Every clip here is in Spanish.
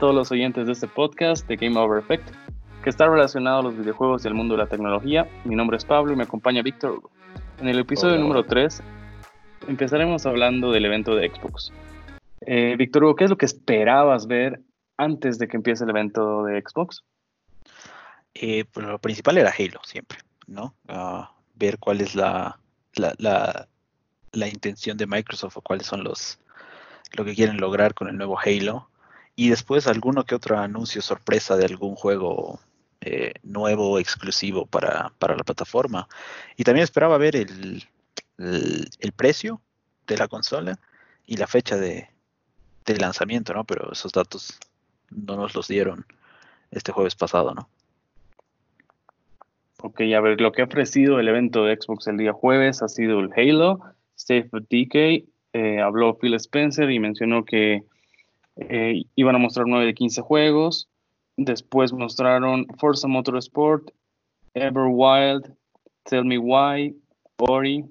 todos los oyentes de este podcast de Game Over Effect, que está relacionado a los videojuegos y al mundo de la tecnología. Mi nombre es Pablo y me acompaña Víctor Hugo. En el episodio número 3 empezaremos hablando del evento de Xbox. Eh, Víctor Hugo, ¿qué es lo que esperabas ver antes de que empiece el evento de Xbox? Eh, pues lo principal era Halo, siempre, ¿no? Ah, ver cuál es la, la, la, intención de Microsoft o cuáles son los lo que quieren lograr con el nuevo Halo. Y después alguno que otro anuncio sorpresa de algún juego eh, nuevo, exclusivo para, para, la plataforma. Y también esperaba ver el, el, precio de la consola y la fecha de, de lanzamiento, ¿no? Pero esos datos no nos los dieron este jueves pasado, ¿no? Ok, a ver, lo que ha ofrecido el evento de Xbox el día jueves ha sido el Halo, of Decay, eh, habló Phil Spencer y mencionó que eh, iban a mostrar 9 de 15 juegos, después mostraron Forza Motorsport, Everwild, Tell Me Why, Ori,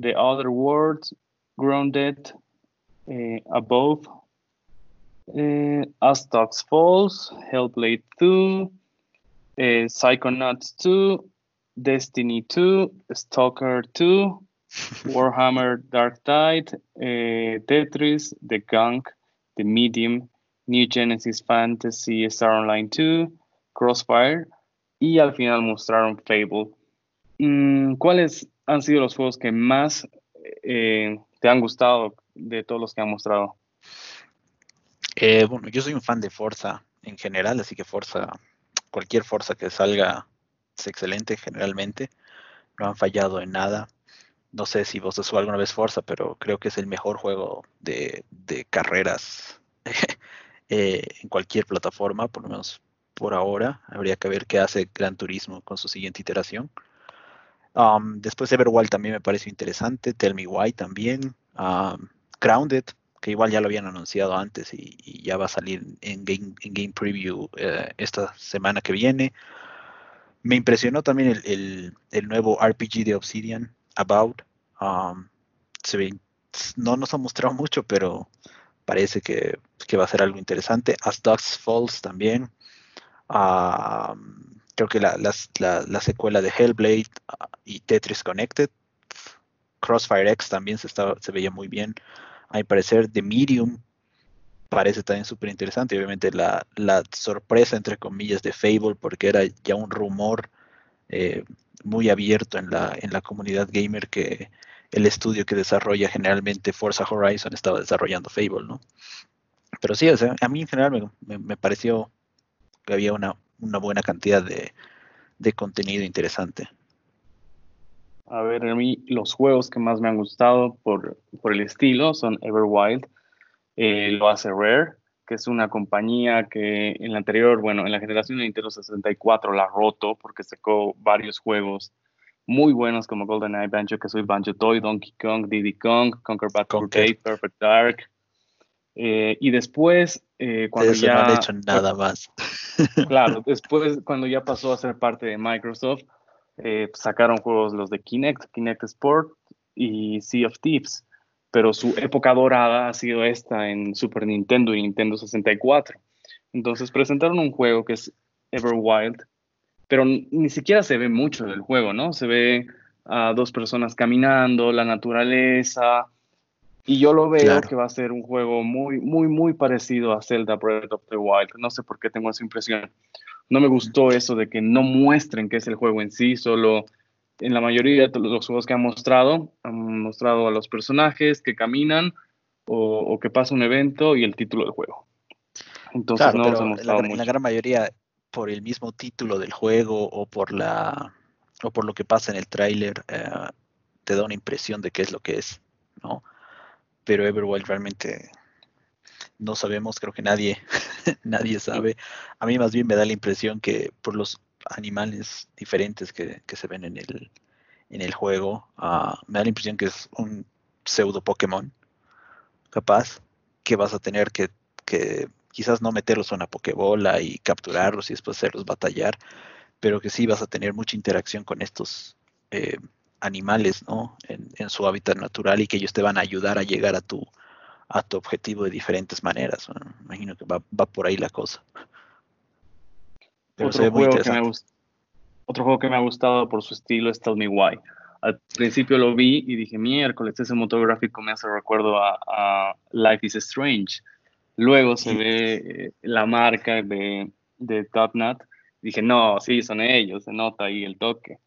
The Other Worlds, Grounded, eh, Above, eh, Aztox Falls, Hellblade 2, eh, Psychonauts 2, Destiny 2, Stalker 2, Warhammer Dark Tide, eh, Tetris, The Gunk, The Medium, New Genesis Fantasy Star Online 2, Crossfire y al final mostraron Fable. Mm, ¿Cuáles han sido los juegos que más eh, te han gustado de todos los que han mostrado? Eh, bueno, yo soy un fan de Forza en general, así que Forza, cualquier Forza que salga es excelente generalmente. No han fallado en nada. No sé si vos has alguna vez Forza, pero creo que es el mejor juego de, carreras eh, en cualquier plataforma, por lo menos por ahora. Habría que ver qué hace Gran Turismo con su siguiente iteración. Um, después Everwild también me pareció interesante. Tell Me Why también. Um, Grounded, que igual ya lo habían anunciado antes y, ya va a salir en Game, en game Preview eh, esta semana que viene. Me impresionó también el, nuevo RPG de Obsidian, About. Um, no nos ha mostrado mucho, pero parece que, va a ser algo interesante. As Ducks Falls también. creo que la, secuela de Hellblade uh, y Tetris Connected. Crossfire X también se, se veía muy bien a mi parecer, The Medium parece también súper interesante. Obviamente la, sorpresa, entre comillas, de Fable, porque era ya un rumor eh, muy abierto en la comunidad gamer que el estudio que desarrolla generalmente Forza Horizon estaba desarrollando Fable, ¿no? Pero sí, a mí en general me, pareció que había una, buena cantidad de, de contenido interesante. A ver, a mí los juegos que más me han gustado por, por el estilo son Everwild, eh, lo hace Rare, que es una compañía que en la anterior, bueno, en la generación de Nintendo 64 la roto porque sacó varios juegos muy buenos como GoldenEye, Banjo que soy Banjo Toy, Donkey Kong, Diddy Kong, Conquer Bad Conquer. Perfect Dark. Eh, y después, eh, cuando ya... No han hecho nada más. Claro, después, cuando ya pasó a ser parte de Microsoft, eh, sacaron juegos los de Kinect, Kinect Sport y Sea of Thieves, pero su época dorada ha sido esta en Super Nintendo y Nintendo 64. Entonces presentaron un juego que es Everwild, pero ni siquiera se ve mucho del juego, ¿no? Se ve a dos personas caminando, la naturaleza, y yo lo veo que va a ser un juego muy, muy, muy parecido a Zelda Breath of the Wild. No sé por qué tengo esa impresión no me gustó eso de que no muestren qué es el juego en sí, solo en la mayoría de los juegos que han mostrado, han mostrado a los personajes que caminan o, que pasa un evento y el título del juego. Entonces no pero la, la, gran mayoría por el mismo título del juego o por la o por lo que pasa en el tráiler eh, te da una impresión de qué es lo que es, ¿no? Pero Everwild realmente no sabemos, creo que nadie, nadie sabe. A mí más bien me da la impresión que por los animales diferentes que, se ven en el, en el juego, ah, me da la impresión que es un pseudo Pokémon, capaz, que vas a tener que, quizás no meterlos en una Pokébola y capturarlos y después hacerlos batallar, pero que sí vas a tener mucha interacción con estos eh, animales, ¿no? En, en, su hábitat natural y que ellos te van a ayudar a llegar a tu, a tu objetivo de diferentes maneras. imagino que va, va, por ahí la cosa. Pero otro, juego que me otro juego que me ha gustado por su estilo es Tell Me Why. Al principio lo vi y dije, miércoles, ese motor gráfico me hace recuerdo a, Life is Strange. Luego se ve eh, la marca de, de TopNut. Dije, no, sí, son ellos, se nota ahí el toque.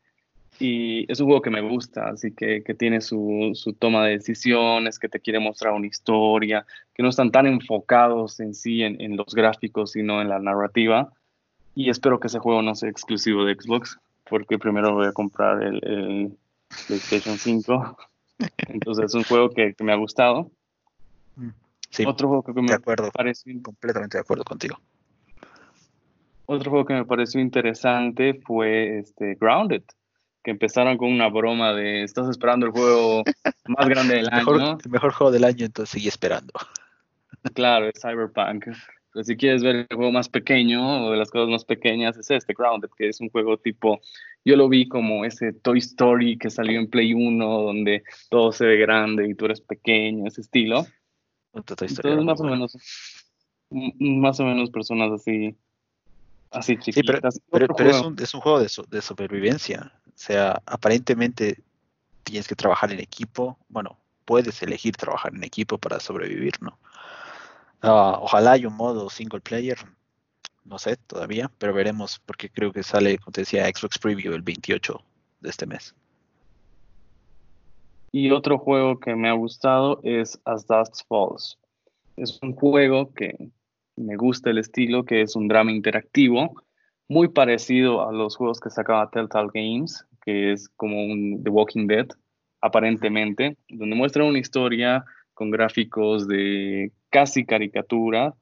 Y es un juego que me gusta, así que, que tiene su, su, toma de decisiones, que te quiere mostrar una historia, que no están tan enfocados en sí en, en los gráficos, sino en la narrativa. Y espero que ese juego no sea exclusivo de Xbox, porque primero voy a comprar el, el PlayStation 5. Entonces es un juego que, que me ha gustado. Sí, Otro juego que me de acuerdo, pareció completamente de acuerdo contigo. Otro juego que me pareció interesante fue este Grounded que empezaron con una broma de estás esperando el juego más grande del año. El mejor juego del año, entonces sigue esperando. Claro, es Cyberpunk. Pero si quieres ver el juego más pequeño o de las cosas más pequeñas, es este Grounded, que es un juego tipo, yo lo vi como ese Toy Story que salió en Play 1, donde todo se ve grande y tú eres pequeño, ese estilo. Entonces, más o menos, más o menos personas así, así chiquitas. pero, es, un, es, un, juego de, de supervivencia. O sea, aparentemente tienes que trabajar en equipo. Bueno, puedes elegir trabajar en equipo para sobrevivir, ¿no? Ah, ojalá haya un modo single player, no sé todavía, pero veremos porque creo que sale, como te decía, Xbox Preview el 28 de este mes. Y otro juego que me ha gustado es As Dust Falls. Es un juego que me gusta el estilo, que es un drama interactivo, muy parecido a los juegos que sacaba Telltale Games, que es como The Walking Dead, aparentemente, donde muestra una historia con gráficos de casi caricatura,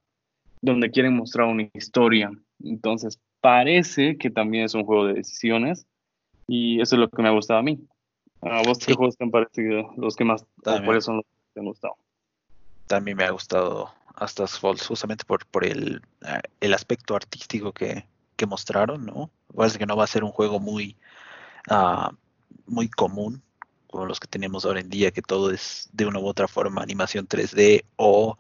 donde quieren mostrar una historia. Entonces, parece que también es un juego de decisiones y eso es lo que me ha gustado a mí. ¿A vos qué juegos te han parecido los que más, por eso los que te han gustado? También me ha gustado hasta Falls, justamente por, por el, eh, el aspecto artístico que, que mostraron, ¿no? Parece que no va a ser un juego muy Ah, muy común, como los que tenemos ahora en día, que todo es de una u otra forma animación 3D o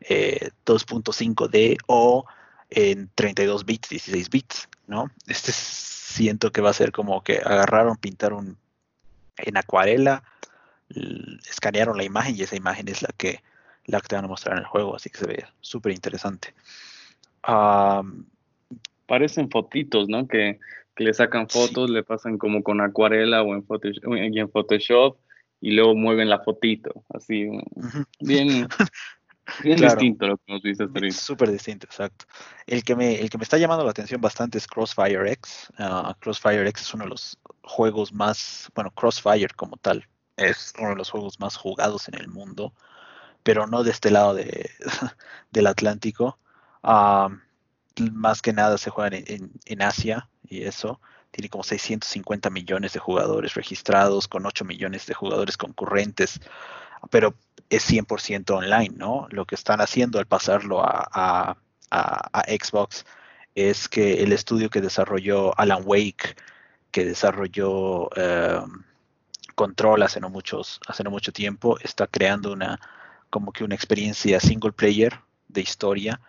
2.5D eh, o en 32 bits, 16 bits, ¿no? Este siento que va a ser como que agarraron, pintaron en acuarela, escanearon la imagen y esa imagen es la que, la que te van a mostrar en el juego, así que se ve súper interesante. Parecen fotitos, ¿no? Que le sacan fotos, le pasan como con acuarela o en Photoshop, y en Photoshop y luego mueven la fotito, así, bien, bien distinto lo que hemos visto hasta Súper distinto, exacto. El que, me, el que me está llamando la atención bastante es Crossfire X. Ah, Crossfire X es uno de los juegos más, bueno, Crossfire como tal, es uno de los juegos más jugados en el mundo, pero no de este lado de, del Atlántico. Ah, más que nada se juegan en, Asia y eso. Tiene como 650 millones de jugadores registrados, con 8 millones de jugadores concurrentes, pero es 100% online, ¿no? Lo que están haciendo al pasarlo a, Xbox es que el estudio que desarrolló Alan Wake, que desarrolló um, Control hace no, muchos, hace no mucho tiempo, está creando una como que una experiencia single player de historia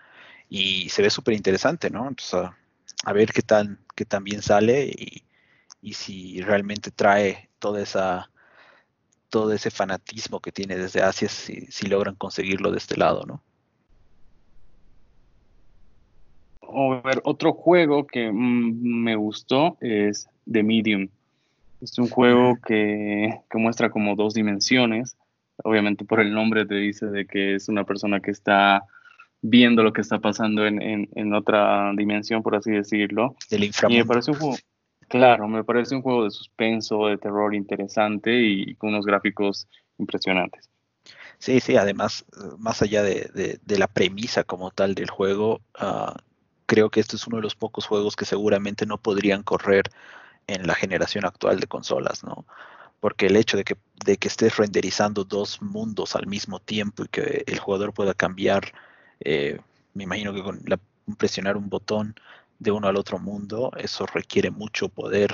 y se ve súper interesante, ¿no? Entonces, a, ver qué tal, qué tan bien sale y, si realmente trae toda esa todo ese fanatismo que tiene desde Asia si, si logran conseguirlo de este lado, ¿no? A ver, otro juego que mm, me gustó es The Medium. Es un juego que, que, muestra como dos dimensiones. Obviamente por el nombre te dice de que es una persona que está viendo lo que está pasando en, otra dimensión, por así decirlo. Del inframundo. Y me parece un juego, claro, me parece un juego de suspenso, de terror interesante y con unos gráficos impresionantes. Sí, sí, además, más allá de, la premisa como tal del juego, ah, creo que este es uno de los pocos juegos que seguramente no podrían correr en la generación actual de consolas, ¿no? Porque el hecho de que, de que estés renderizando dos mundos al mismo tiempo y que el jugador pueda cambiar eh, me imagino que con presionar un botón de uno al otro mundo, eso requiere mucho poder,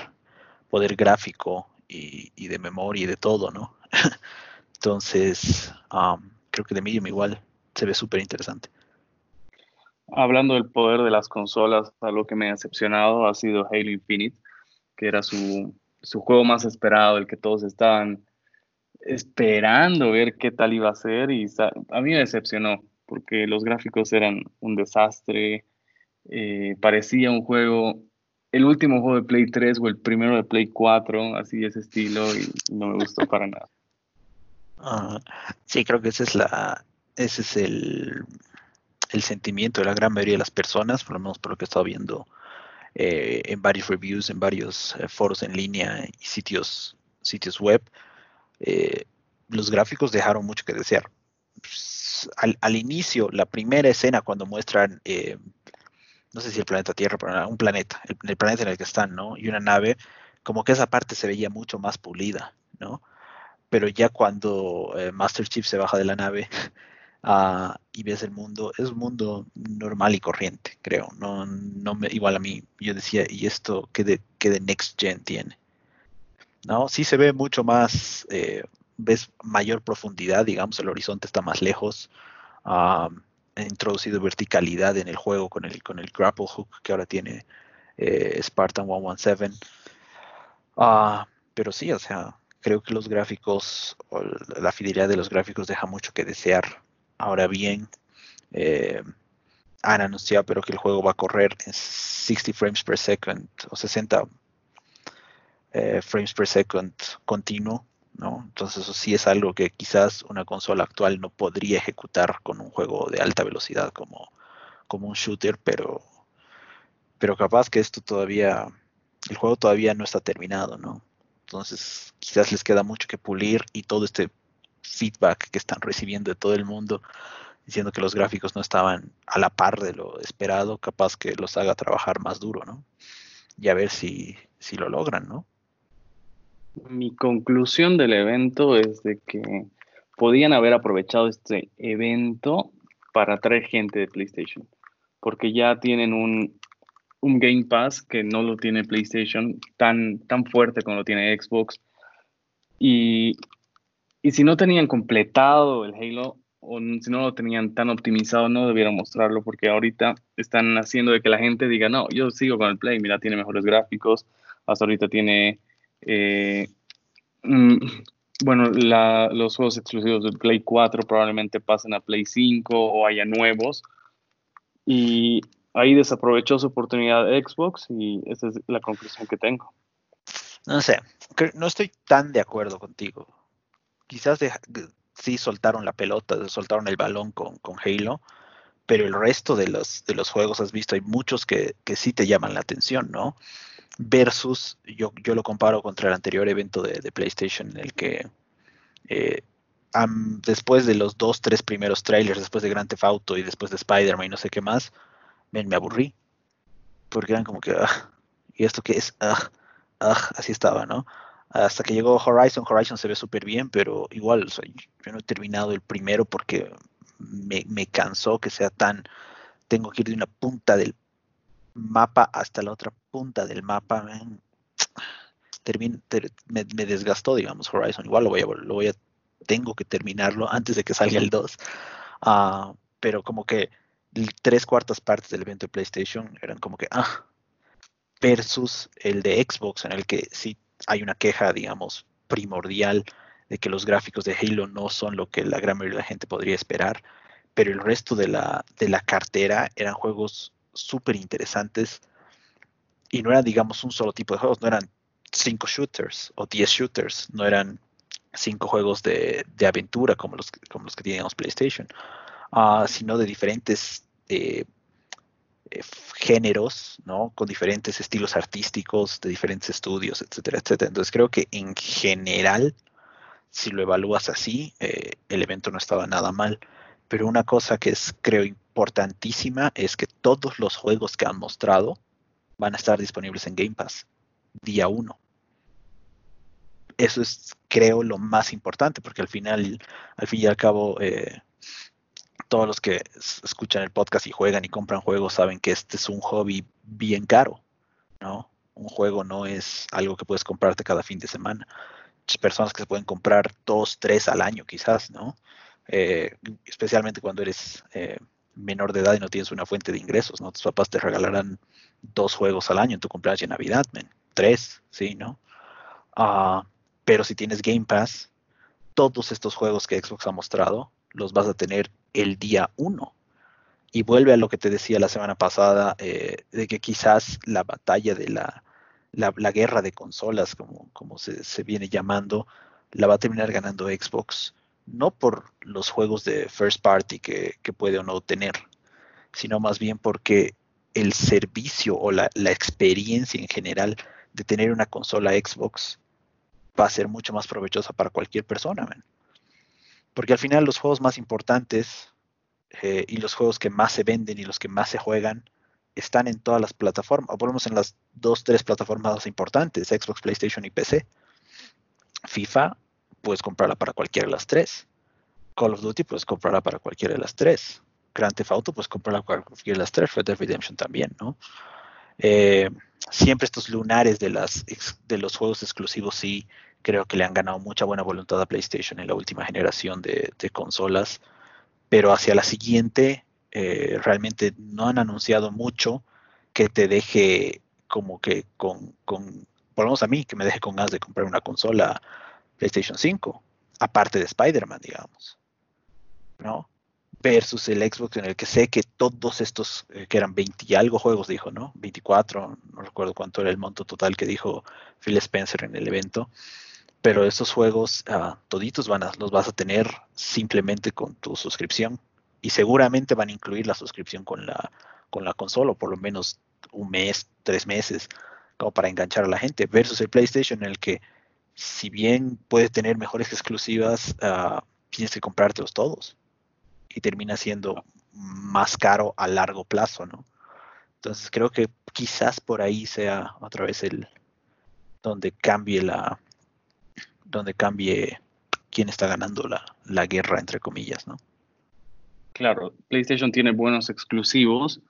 poder gráfico y, de memoria y de todo, ¿no? Entonces, creo creo que de Medium igual se ve súper interesante. Hablando del poder de las consolas, algo que me ha decepcionado ha sido Halo Infinite, que era su, su juego más esperado, el que todos estaban esperando ver qué tal iba a ser y a mí me decepcionó porque los gráficos eran un desastre, eh, parecía un juego, el último juego de Play 3 o el primero de Play 4, así ese estilo y no me gustó para nada. Ah, sí, creo que ese es la, ese es el, el sentimiento de la gran mayoría de las personas, por lo menos por lo que he estado viendo eh, en varios reviews, en varios eh, foros en línea y sitios, sitios web. Eh, los gráficos dejaron mucho que desear. Pues, al, inicio, la primera escena cuando muestran, no sé si el planeta Tierra, un planeta, el, planeta en el que están, ¿no? Y una nave, como que esa parte se veía mucho más pulida, ¿no? Pero ya cuando Master Chief se baja de la nave, Ah, y ves el mundo, es un mundo normal y corriente, creo. No, no me, igual a mí, yo decía, ¿y esto qué de, qué de Next Gen tiene? ¿No? Sí se ve mucho más, eh, ves mayor profundidad, digamos, el horizonte está más lejos. Introducido verticalidad en el juego con el, con el grapple hook que ahora tiene eh, Spartan 117. Ah, pero sí, o sea, creo que los gráficos, la fidelidad de los gráficos deja mucho que desear. Ahora bien, eh, han anunciado pero que el juego va a correr en 60 frames per second o 60 eh, frames per second continuo, ¿no? Entonces eso sí es algo que quizás una consola actual no podría ejecutar con un juego de alta velocidad como, como un shooter, pero, pero capaz que esto todavía, el juego todavía no está terminado, ¿no? Entonces quizás les queda mucho que pulir y todo este feedback que están recibiendo de todo el mundo diciendo que los gráficos no estaban a la par de lo esperado, capaz que los haga trabajar más duro, ¿no? Y a ver si, si lo logran, ¿no? Mi conclusión del evento es de que podían haber aprovechado este evento para traer gente de PlayStation, porque ya tienen un, un Game Pass que no lo tiene PlayStation tan, tan fuerte como lo tiene Xbox. Y y si no tenían completado el Halo, o si no lo tenían tan optimizado, no debieron mostrarlo, porque ahorita están haciendo de que la gente diga, no, yo sigo con el Play, mira, tiene mejores gráficos, hasta ahorita tiene, eh, mm, bueno, los juegos exclusivos del Play 4 probablemente pasen a Play 5 o haya nuevos, y ahí desaprovechó su oportunidad de Xbox y esa es la conclusión que tengo. No sé, no estoy tan de acuerdo contigo quizás sí soltaron la pelota, soltaron el balón con, Halo, pero el resto de de los juegos has visto, hay muchos que, sí te llaman la atención, ¿no? Versus, yo, yo lo comparo contra el anterior evento de, PlayStation en el que eh, después de los dos, tres primeros trailers, después de Grand Theft Auto y después de Spider-Man y no sé qué más, me aburrí. Porque eran como que, ¿y esto qué es? Ah, ah, así estaba, ¿no? hasta que llegó Horizon. Horizon se ve súper bien, pero igual, yo no he terminado el primero porque me, cansó que sea tan. Tengo que ir de una punta del mapa hasta la otra punta del mapa. me, desgastó, digamos, Horizon. Igual lo voy a, lo voy a, tengo que terminarlo antes de que salga el 2. Ah, pero como que tres cuartas partes del evento de PlayStation eran como que, ah, versus el de Xbox, en el que sí hay una queja, digamos, primordial de que los gráficos de Halo no son lo que la gran mayoría de la gente podría esperar, pero el resto de la, de la cartera eran juegos súper interesantes y no eran, digamos, un solo tipo de juegos, no eran cinco shooters o diez shooters, no eran cinco juegos de, aventura como los, como los que teníamos PlayStation, ah, sino de diferentes eh, eh, géneros, ¿no? Con diferentes estilos artísticos de diferentes estudios, etcétera, etcétera. Entonces creo que en general, si lo evalúas así, eh, el evento no estaba nada mal. Pero una cosa que es, creo, importantísima es que todos los juegos que han mostrado van a estar disponibles en Game Pass día uno. Eso es, creo, lo más importante, porque al final, al fin y al cabo, eh, todos los que escuchan el podcast y juegan y compran juegos saben que este es un hobby bien caro, ¿no? Un juego no es algo que puedes comprarte cada fin de semana. Personas que se pueden comprar dos, tres al año quizás, ¿no? Eh, especialmente cuando eres eh, menor de edad y no tienes una fuente de ingresos, ¿no? Tus papás te regalarán dos juegos al año en tu cumpleaños y Navidad, tres, sí, ¿no? Ah, pero si tienes Game Pass, todos estos juegos que Xbox ha mostrado los vas a tener el día uno. Y vuelve a lo que te decía la semana pasada, eh, de que quizás la batalla de la, la, guerra de consolas, como, como se, se, viene llamando, la va a terminar ganando Xbox, no por los juegos de first party que, que puede o no tener, sino más bien porque el servicio o la, experiencia en general de tener una consola Xbox va a ser mucho más provechosa para cualquier persona. Porque al final los juegos más importantes eh, y los juegos que más se venden y los que más se juegan están en todas las plataformas, o por en las dos, tres plataformas más importantes, Xbox, PlayStation y PC. FIFA, puedes comprarla para cualquiera de las tres. Call of Duty, puedes comprarla para cualquiera de las tres. Grand Theft Auto, puedes comprarla para cualquiera de las tres. Red Dead Redemption también, ¿no? Eh, siempre estos lunares de, los juegos exclusivos sí creo que le han ganado mucha buena voluntad a PlayStation en la última generación de, de consolas, pero hacia la siguiente eh, realmente no han anunciado mucho que te deje como que con, con, por lo menos a mí, que me deje con ganas de comprar una consola PlayStation 5, aparte de Spider-Man, digamos, ¿no? Versus el Xbox en el que sé que todos estos, eh, que eran 20 y algo juegos, dijo, ¿no? 24, no recuerdo cuánto era el monto total que dijo Phil Spencer en el evento, pero estos juegos, uh, toditos van a, los vas a tener simplemente con tu suscripción. Y seguramente van a incluir la suscripción con la, con la consola, o por lo menos un mes, tres meses, como para enganchar a la gente, versus el PlayStation en el que si bien puede tener mejores exclusivas, uh, tienes que comprártelos todos y termina siendo más caro a largo plazo, ¿no? Entonces creo que quizás por ahí sea otra vez el donde cambie la donde cambie quién está ganando la, la guerra entre comillas, ¿no? Claro, PlayStation tiene buenos exclusivos,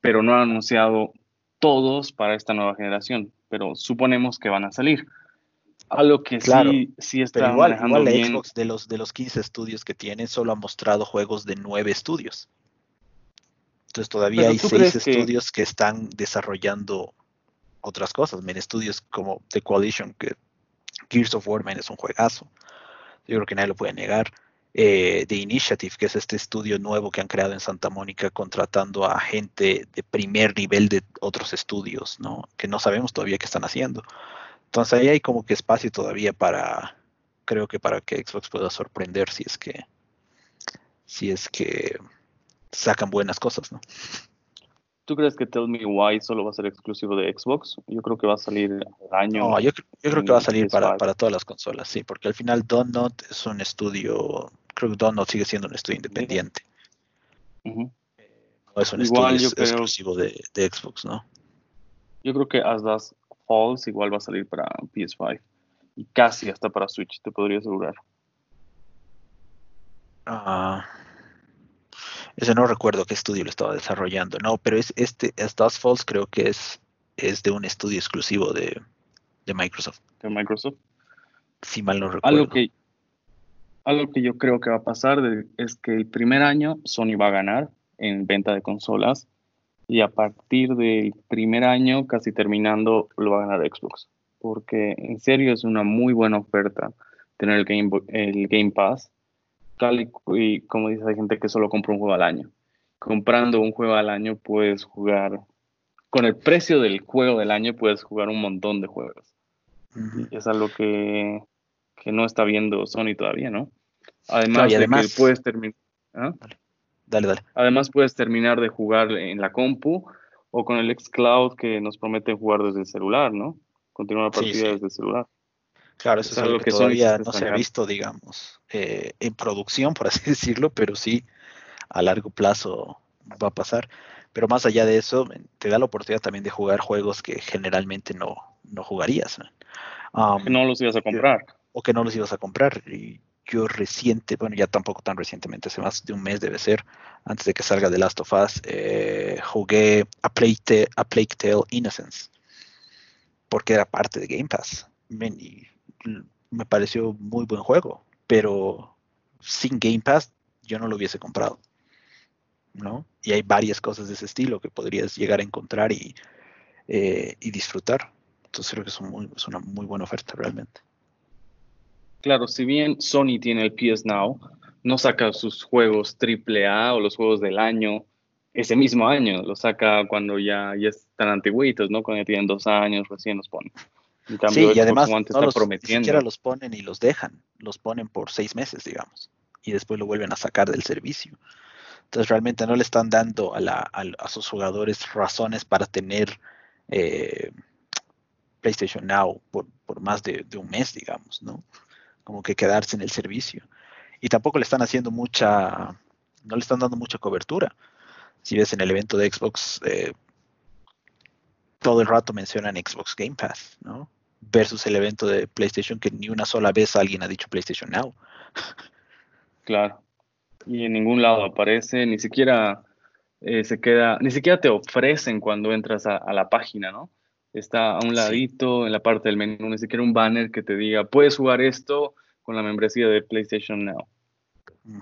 pero no ha anunciado todos para esta nueva generación, pero suponemos que van a salir. A lo que claro, sí, sí está pero igual, manejando igual la bien. Xbox de los, de los 15 estudios que tiene, solo ha mostrado juegos de 9 estudios. Entonces todavía Pero hay ¿tú 6 crees que- estudios que... están desarrollando otras cosas. Men, estudios como The Coalition, que Gears of War, man, es un juegazo. Yo creo que nadie lo puede negar. Eh, The Initiative, que es este estudio nuevo que han creado en Santa Mónica, contratando a gente de primer nivel de otros estudios, ¿no? Que no sabemos todavía qué están haciendo. Entonces ahí hay como que espacio todavía para, creo que para que Xbox pueda sorprender si es que, si es que sacan buenas cosas, ¿no? ¿Tú crees que Tell Me Why solo va a ser exclusivo de Xbox? Yo creo que va a salir al año. No, yo, yo creo que va a en salir para, PS5. para todas las consolas, sí, porque al final Donut es un estudio, creo que Donut sigue siendo un estudio independiente, no es un Igual estudio yo creo- exclusivo de, de Xbox, ¿no? Yo creo que As Dusk Falls igual va a salir para PS5 y casi hasta para Switch, te podría asegurar. Ah, ese no recuerdo qué estudio lo estaba desarrollando, no, pero es este, Dusk Falls creo que es, es de un estudio exclusivo de, de Microsoft, de Microsoft. si mal no recuerdo. Algo que, algo que yo creo que va a pasar de- es que el primer año Sony va a ganar en venta de consolas y a partir del primer año, casi terminando, lo va a ganar Xbox. Porque en serio es una muy buena oferta tener el Game, el Game Pass. Tal y, como dice, hay gente que solo compra un juego al año. Comprando un juego al año puedes jugar, con el precio del juego del año puedes jugar un montón de juegos. Y es algo que, que no está viendo Sony todavía, ¿no? Además, Claro, de que puedes terminar. Dale, dale. Además, puedes terminar de jugar en la compu o con el xCloud que nos promete jugar desde el celular, ¿no? Continuar la partida sí. desde el celular. Claro, eso Es es algo que, todavía no se ha visto, digamos, eh, en producción, por así decirlo, pero sí a largo plazo va a pasar. Pero más allá de eso, te da la oportunidad también de jugar juegos que generalmente no, no jugarías, ¿no? Um, Que no los ibas a comprar. o que no los ibas a comprar. Y yo reciente, bueno, ya tampoco tan recientemente, hace más de un mes debe ser, antes de que salga The Last of Us, eh, jugué a Plague, Tale, a Plague Tale Innocence, porque era parte de Game Pass. Men, y me pareció muy buen juego, pero sin Game Pass yo no lo hubiese comprado. ¿no? Y hay varias cosas de ese estilo que podrías llegar a encontrar y, eh, disfrutar. Entonces creo que es, una muy buena oferta realmente. Claro, si bien Sony tiene el PS Now, no saca sus juegos AAA o los juegos del año ese mismo año, lo saca cuando ya, ya están antiguitos, ¿no? Cuando ya tienen dos años, recién los ponen. sí, y además no los, prometiendo. ni siquiera los ponen y los dejan, los ponen por seis meses, digamos, y después lo vuelven a sacar del servicio. Entonces realmente no le están dando a, la, a, sus jugadores razones para tener eh, PlayStation Now por, más de, un mes, digamos, ¿no? Como que quedarse en el servicio. Y tampoco le están haciendo mucha, no le están dando mucha cobertura. Si ves en el evento de Xbox, eh, todo el rato mencionan Xbox Game Pass, ¿no? Versus el evento de PlayStation que ni una sola vez alguien ha dicho PlayStation Now. Claro y en ningún lado aparece, ni siquiera eh, se queda, ni siquiera te ofrecen cuando entras a, la página, ¿no? Está a un ladito en la parte del menú, ni siquiera un banner que te diga, puedes jugar esto con la membresía de PlayStation Now. Mm.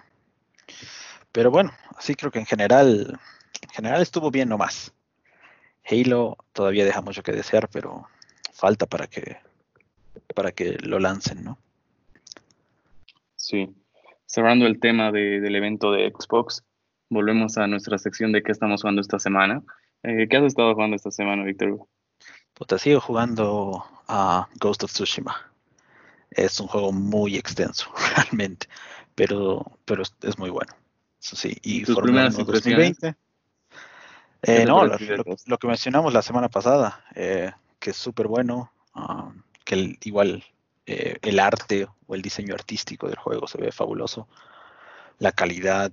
Pero bueno, así creo que en general, en general estuvo bien nomás. Halo todavía deja mucho que desear, pero falta para que para que lo lancen, ¿no? Sí cerrando el tema del evento de Xbox, volvemos a nuestra sección de qué estamos jugando esta semana. Eh, ¿Qué has estado jugando esta semana, Víctor? Pues sigo jugando a Ghost of Tsushima. Es un juego muy extenso, realmente, pero, pero es muy bueno. Eso sí, y ¿Tus primeras 2020. Eh, no, lo, que mencionamos la semana pasada, eh, que es súper bueno, ah, que igual eh, el arte o el diseño artístico del juego se ve fabuloso. La calidad,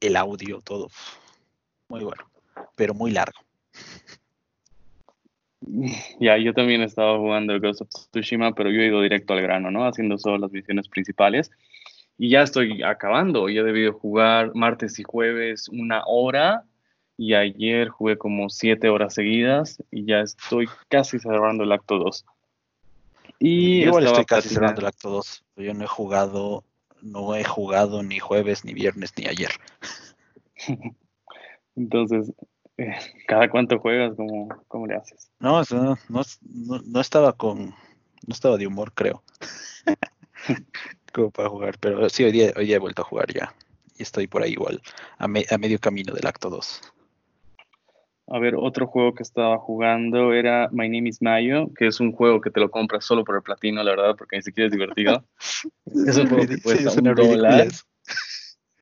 el audio, todo. Muy bueno, pero muy largo. Ya, yo también he estado jugando Ghost of Tsushima, pero yo he ido directo al grano, ¿no? Haciendo solo las misiones principales. Y ya estoy acabando. Yo he debido jugar martes y jueves una hora. Y ayer jugué como siete horas seguidas. Y ya estoy casi cerrando el acto 2. Y igual estoy casi cerrando el acto 2. Yo no he jugado, no he jugado ni jueves, ni viernes, ni ayer. Entonces, ¿cada cuánto juegas? ¿Cómo, cómo le haces? No, no, no, estaba con, no estaba de humor, creo. como para jugar, pero sí, hoy día, hoy día he vuelto a jugar ya. Y estoy por ahí igual, a, a medio camino del acto 2. A ver, otro juego que estaba jugando era My Name is Mayo, que es un juego que te lo compras solo por el platino, la verdad, porque ni siquiera es divertido. es un juego que cuesta un dólar.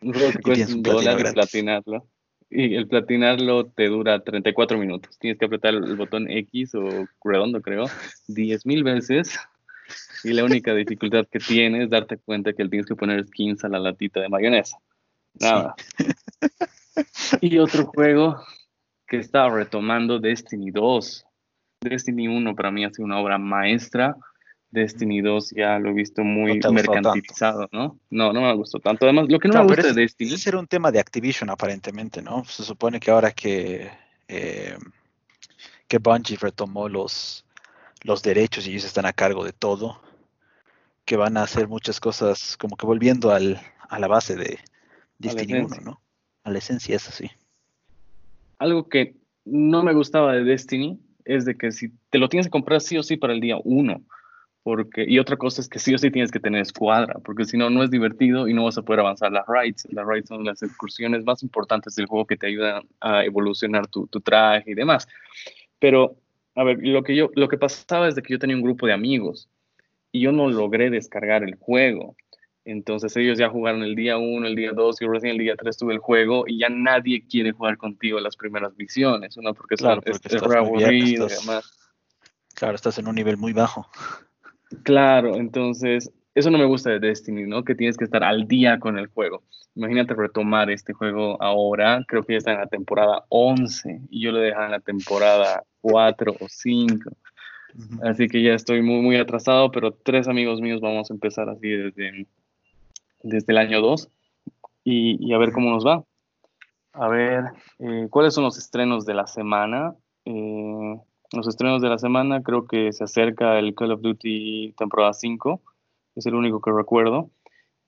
Un juego que cuesta un dólar platinarlo. Y el platinarlo te dura 34 minutos. Tienes que apretar el botón X o redondo, creo, 10.000 veces. Y la única dificultad que tienes es darte cuenta que tienes que poner skins a la latita de mayonesa. Nada. Y otro juego que estaba retomando Destiny 2. Destiny 1 para mí ha sido una obra maestra. Destiny 2 ya lo he visto muy mercantilizado, ¿no? No, no me gustó tanto. Además, lo que no, me gusta de Destiny. Ese era un tema de Activision, aparentemente, ¿no? Se supone que ahora que, eh, que Bungie retomó los, los derechos y ellos están a cargo de todo, que van a hacer muchas cosas, como que volviendo al, a la base de Destiny 1, ¿no? A la esencia es así algo que no me gustaba de Destiny es de que si te lo tienes que comprar sí o sí para el día uno. Porque, y otra cosa es que sí o sí tienes que tener escuadra, porque si no, no es divertido y no vas a poder avanzar las raids. Las raids son las excursiones más importantes del juego que te ayudan a evolucionar tu, tu traje y demás. Pero, a ver, lo que, yo, lo que pasaba es de que yo tenía un grupo de amigos y yo no logré descargar el juego. Entonces ellos ya jugaron el día 1, el día 2, y recién el día 3 tuve el juego y ya nadie quiere jugar contigo las primeras misiones, ¿no? Porque, claro, porque es, aburrido y demás. Claro, estás en un nivel muy bajo. Claro, entonces eso no me gusta de Destiny, ¿no? Que tienes que estar al día con el juego. Imagínate retomar este juego ahora, creo que ya está en la temporada 11 y yo lo dejé en la temporada 4 o 5. Así que ya estoy muy, muy atrasado, pero tres amigos míos vamos a empezar así desde desde el año 2 y, a ver cómo nos va. A ver, eh, ¿cuáles son los estrenos de la semana? Eh, los estrenos de la semana creo que se acerca el Call of Duty temporada 5, es el único que recuerdo.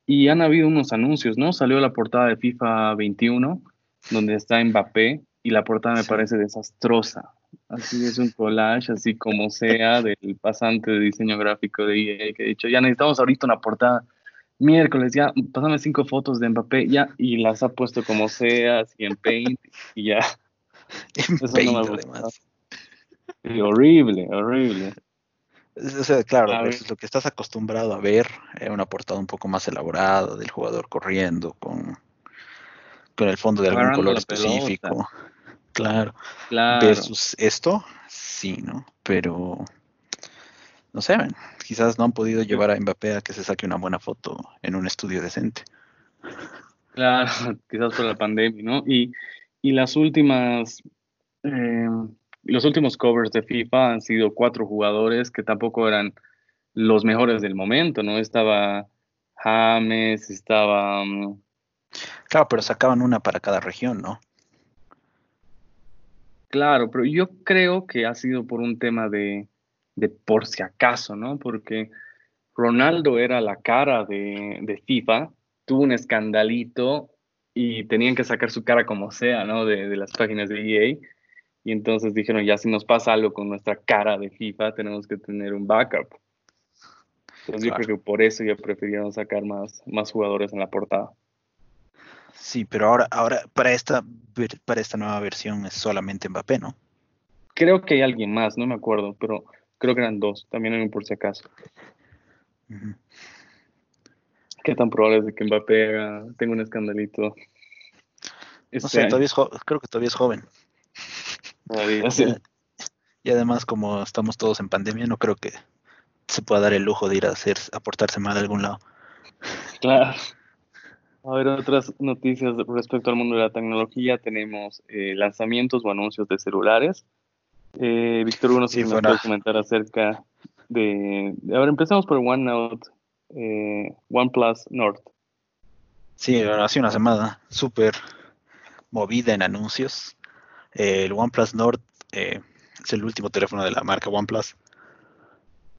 Y han habido unos anuncios, ¿no? Salió la portada de FIFA 21, donde está Mbappé, y la portada me parece desastrosa. Así es un collage, así como sea, del pasante de diseño gráfico de EA, que he dicho, ya necesitamos ahorita una portada miércoles, ya, pásame cinco fotos de Mbappé, ya, y las ha puesto como sea, así en Paint, y ya. En Eso Paint, no me además. Horrible, horrible. O sea, claro, es lo que estás acostumbrado a ver, eh, una portada un poco más elaborada del jugador corriendo con, con el fondo de algún color específico. Claro. claro. Versus esto, sí, ¿no? Pero no sé, quizás no han podido llevar a Mbappé a que se saque una buena foto en un estudio decente. Claro, quizás por la pandemia, ¿no? Y, y las últimas, eh, los últimos covers de FIFA han sido cuatro jugadores que tampoco eran los mejores del momento, ¿no? Estaba James, estaba... Mm, claro, pero sacaban una para cada región, ¿no? Claro, pero yo creo que ha sido por un tema de, de por si acaso, ¿no? Porque Ronaldo era la cara de, de, FIFA, tuvo un escandalito y tenían que sacar su cara como sea, ¿no? De, de, las páginas de EA. Y entonces dijeron, ya si nos pasa algo con nuestra cara de FIFA, tenemos que tener un backup. Entonces yo creo que por eso ya prefirieron sacar más, más jugadores en la portada. Sí, pero ahora, ahora para esta para esta nueva versión es solamente Mbappé, ¿no? Creo que hay alguien más, no me acuerdo, pero Creo que eran dos, también en un por si acaso. ¿Qué tan probable es de que Mbappé tenga un escandalito? no sé, todavía creo que todavía es joven. Y además, como estamos todos en pandemia, no creo que se pueda dar el lujo de ir a hacer, a portarse mal a algún lado. Claro. A ver, otras noticias respecto al mundo de la tecnología. Tenemos eh, lanzamientos o anuncios de celulares. Eh, Víctor Hugo, si nos puede comentar acerca de, A ver, empezamos por OneNote, eh, OnePlus Nord. Sí, hace una semana súper movida en anuncios. Eh, el OnePlus Nord eh, es el último teléfono de la marca OnePlus.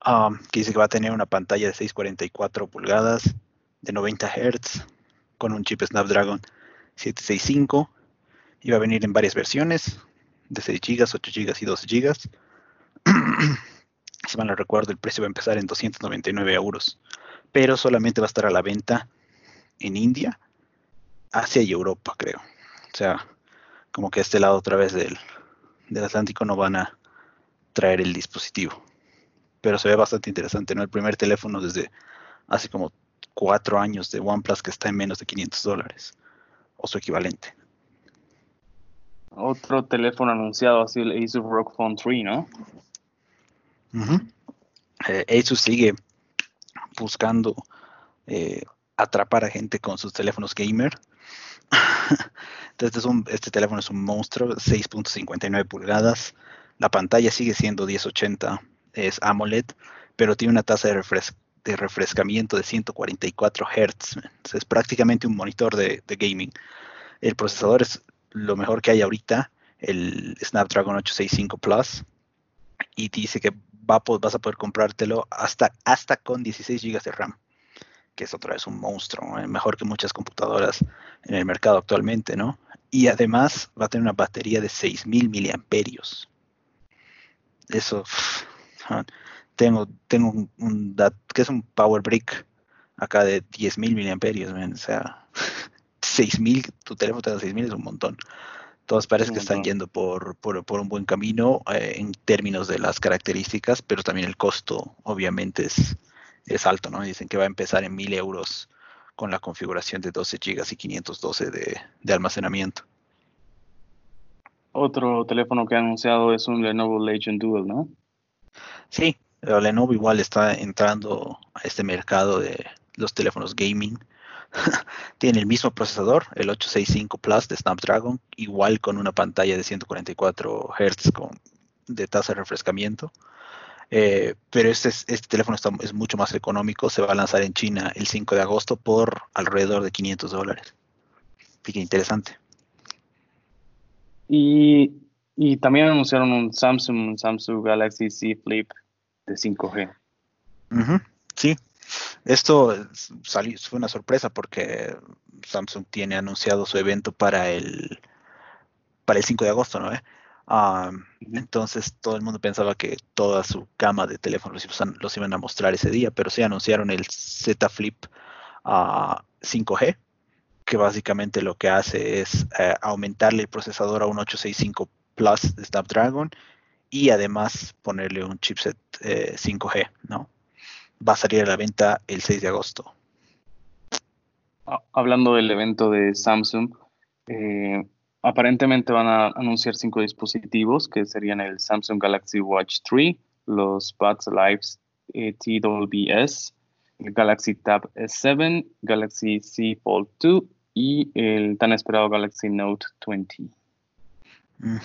Um, que dice que va a tener una pantalla de 644 pulgadas de 90 Hz con un chip Snapdragon 765 y va a venir en varias versiones de 6 GB, 8 GB y 12 GB. si mal no recuerdo, el precio va a empezar en 299 euros, pero solamente va a estar a la venta en India, Asia y Europa, creo. O sea, como que a este lado otra vez del, del Atlántico no van a traer el dispositivo. Pero se ve bastante interesante, ¿no? El primer teléfono desde hace como cuatro años de OnePlus que está en menos de 500 dólares, o su equivalente. Otro teléfono anunciado sido el Asus ROG Phone 3, ¿no? Eh, Asus sigue buscando eh, atrapar a gente con sus teléfonos gamer. Entonces este teléfono es un monstruo, 6.59 pulgadas. La pantalla sigue siendo 1080, es AMOLED, pero tiene una tasa de, refrescamiento de 144 Hz. Es prácticamente un monitor de, gaming. El procesador es lo mejor que hay ahorita, el Snapdragon 865 Plus, y dice que va, vas a poder comprártelo hasta, hasta con 16 GB de RAM, que es otra vez un monstruo, mejor que muchas computadoras en el mercado actualmente, ¿no? Y además va a tener una batería de 6000 miliamperios. Eso, tengo, tengo un, un, que es un Power Brick acá de 10.000 miliamperios, o sea, 6.000, tu teléfono te da 6.000 es un montón. Todas parece que están yendo por, por, un buen camino eh, en términos de las características, pero también el costo obviamente es, es alto, ¿no? Dicen que va a empezar en 1.000 euros con la configuración de 12 GB y 512 de, de almacenamiento. Otro teléfono que ha anunciado es un Lenovo Legion Dual, ¿no? Sí, Lenovo igual está entrando a este mercado de los teléfonos gaming Tiene el mismo procesador, el 865 Plus de Snapdragon, igual con una pantalla de 144 Hz con, de tasa de refrescamiento. Eh, pero este, este teléfono está, es mucho más económico, se va a lanzar en China el 5 de agosto por alrededor de 500 dólares. Así que interesante. Y, y también anunciaron un Samsung, un Samsung Galaxy Z Flip de 5G. Sí, Esto salió, fue una sorpresa porque Samsung tiene anunciado su evento para el, para el 5 de agosto, ¿no? Entonces todo el mundo pensaba que toda su gama de teléfonos los, iban a mostrar ese día, pero sí anunciaron el Z Flip 5G, que básicamente lo que hace es eh, aumentarle el procesador a un 865 Plus de Snapdragon y además ponerle un chipset 5G, eh, ¿no? Va a salir a la venta el 6 de agosto. Ah, hablando del evento de Samsung, eh, aparentemente van a anunciar cinco dispositivos que serían el Samsung Galaxy Watch 3, los Buds Live eh, TWS, el Galaxy Tab S7, Galaxy Z Fold 2 y el tan esperado Galaxy Note 20. Mm.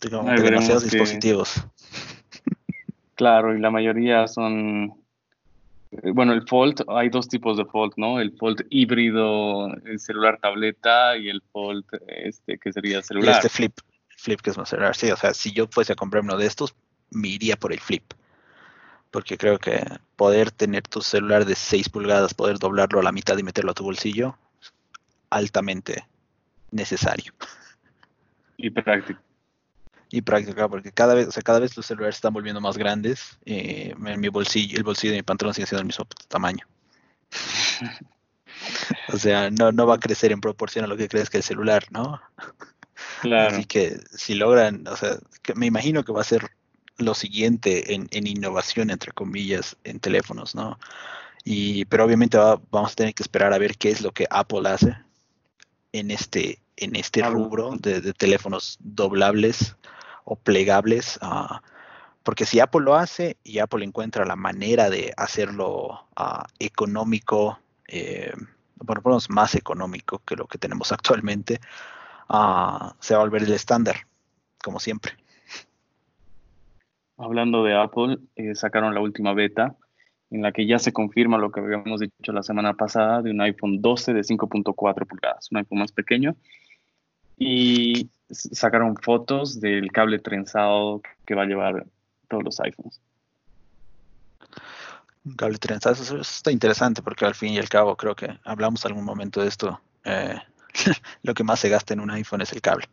demasiados dispositivos. Claro, y la mayoría son bueno, el Fold, hay dos tipos de Fold, ¿no? El Fold híbrido, el celular tableta y el Fold este que sería celular. Este Flip, Flip que es más celular, sí, o sea, si yo fuese a comprar uno de estos, me iría por el Flip. Porque creo que poder tener tu celular de 6 pulgadas, poder doblarlo a la mitad y meterlo a tu bolsillo, altamente necesario. Y práctico y práctica, porque cada vez, o sea, cada vez los celulares están volviendo más grandes. Eh, en mi bolsillo, el bolsillo de mi pantalón sigue siendo el mismo tamaño. o sea, no, no va a crecer en proporción a lo que crees que el celular, ¿no? Claro. Así que si logran, o sea, me imagino que va a ser lo siguiente en, en innovación, entre comillas, en teléfonos, ¿no? Y, pero obviamente vamos a tener que esperar a ver qué es lo que Apple hace en este, en este rubro de, de teléfonos doblables o plegables, porque si Apple lo hace y Apple encuentra la manera de hacerlo económico, eh, por lo menos más económico que lo que tenemos actualmente, se va a volver el estándar, como siempre. Hablando de Apple, eh, sacaron la última beta en la que ya se confirma lo que habíamos dicho la semana pasada de un iPhone 12 de 5.4 pulgadas, un iPhone más pequeño. Y sacaron fotos del cable trenzado que va a llevar todos los iPhones. Un cable trenzado, eso, está interesante porque al fin y al cabo creo que hablamos algún momento de esto. Eh, lo que más se gasta en un iPhone es el cable.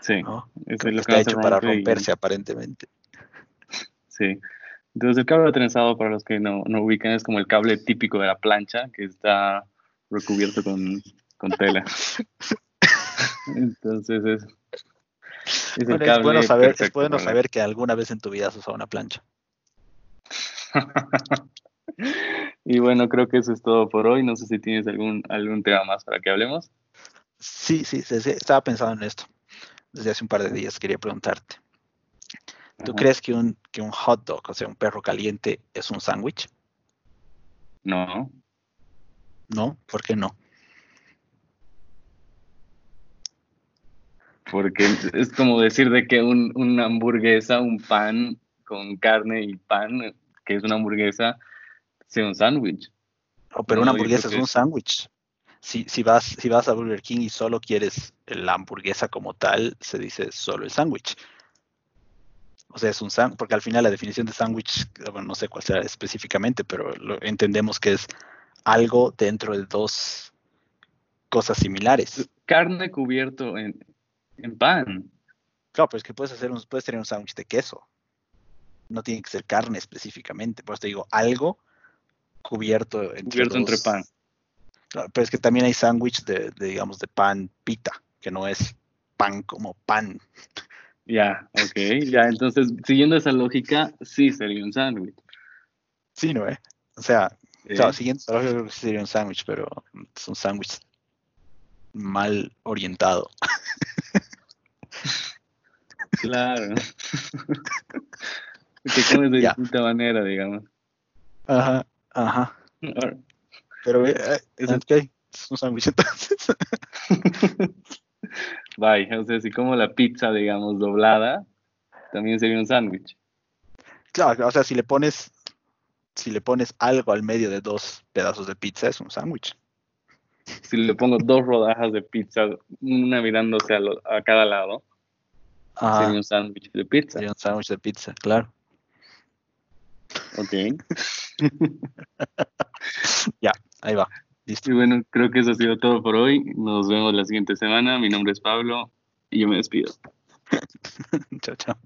Sí, es lo que está hecho para romperse aparentemente. Sí. Entonces el cable trenzado, para los que no, no ubican, es como el cable típico de la plancha que está recubierto con, con tela. Entonces es, es, bueno saber, es bueno saber que alguna vez en tu vida has usado una plancha. y bueno, creo que eso es todo por hoy. No sé si tienes algún, algún tema más para que hablemos. Sí, sí, estaba pensando en esto. Desde hace un par de días quería preguntarte. ¿Tú crees que un, que un hot dog, o sea, un perro caliente, es un sándwich? No. ¿No? ¿Por qué no? Porque es como decir de que un, una hamburguesa, un pan con carne y pan, que es una hamburguesa, sea un sándwich. Oh, pero una hamburguesa es un sándwich. Si, si, vas, si vas a Burger King y solo quieres la hamburguesa como tal, se dice solo el sándwich. O sea, es un sándwich, porque al final la definición de sándwich, bueno, no sé cuál será específicamente, pero lo, entendemos que es algo dentro de dos cosas similares. Carne cubierto en, en pan. Claro, pero es que puedes hacer un, puedes tener un sándwich de queso. No tiene que ser carne específicamente. Por eso te digo, algo cubierto entre, cubierto entre pan. Claro, pero es que también hay sándwich de, digamos, de pan pita, que no es pan como pan. Ya, ok, ya, entonces, siguiendo esa lógica, sí sería un sándwich. Sí, ¿no? Eh? O sea, claro, siguiendo esa lógica, sí sería un sándwich, pero es un sándwich mal orientado. Claro. que comes de distinta manera, digamos. Ajá, ajá. Pero eh, eh, es, okay. es un sándwich entonces. Bye. O sea, si como la pizza, digamos, doblada, también sería un sándwich. Claro, o sea, si le pones si le pones algo al medio de dos pedazos de pizza, es un sándwich. Si le pongo dos rodajas de pizza, una mirándose a, a cada lado, Sería un sándwich de pizza. Sería un sándwich de pizza, claro. Ok. ya, ahí va. Listo. Y bueno, creo que eso ha sido todo por hoy. Nos vemos la siguiente semana. Mi nombre es Pablo y yo me despido. chao, chao.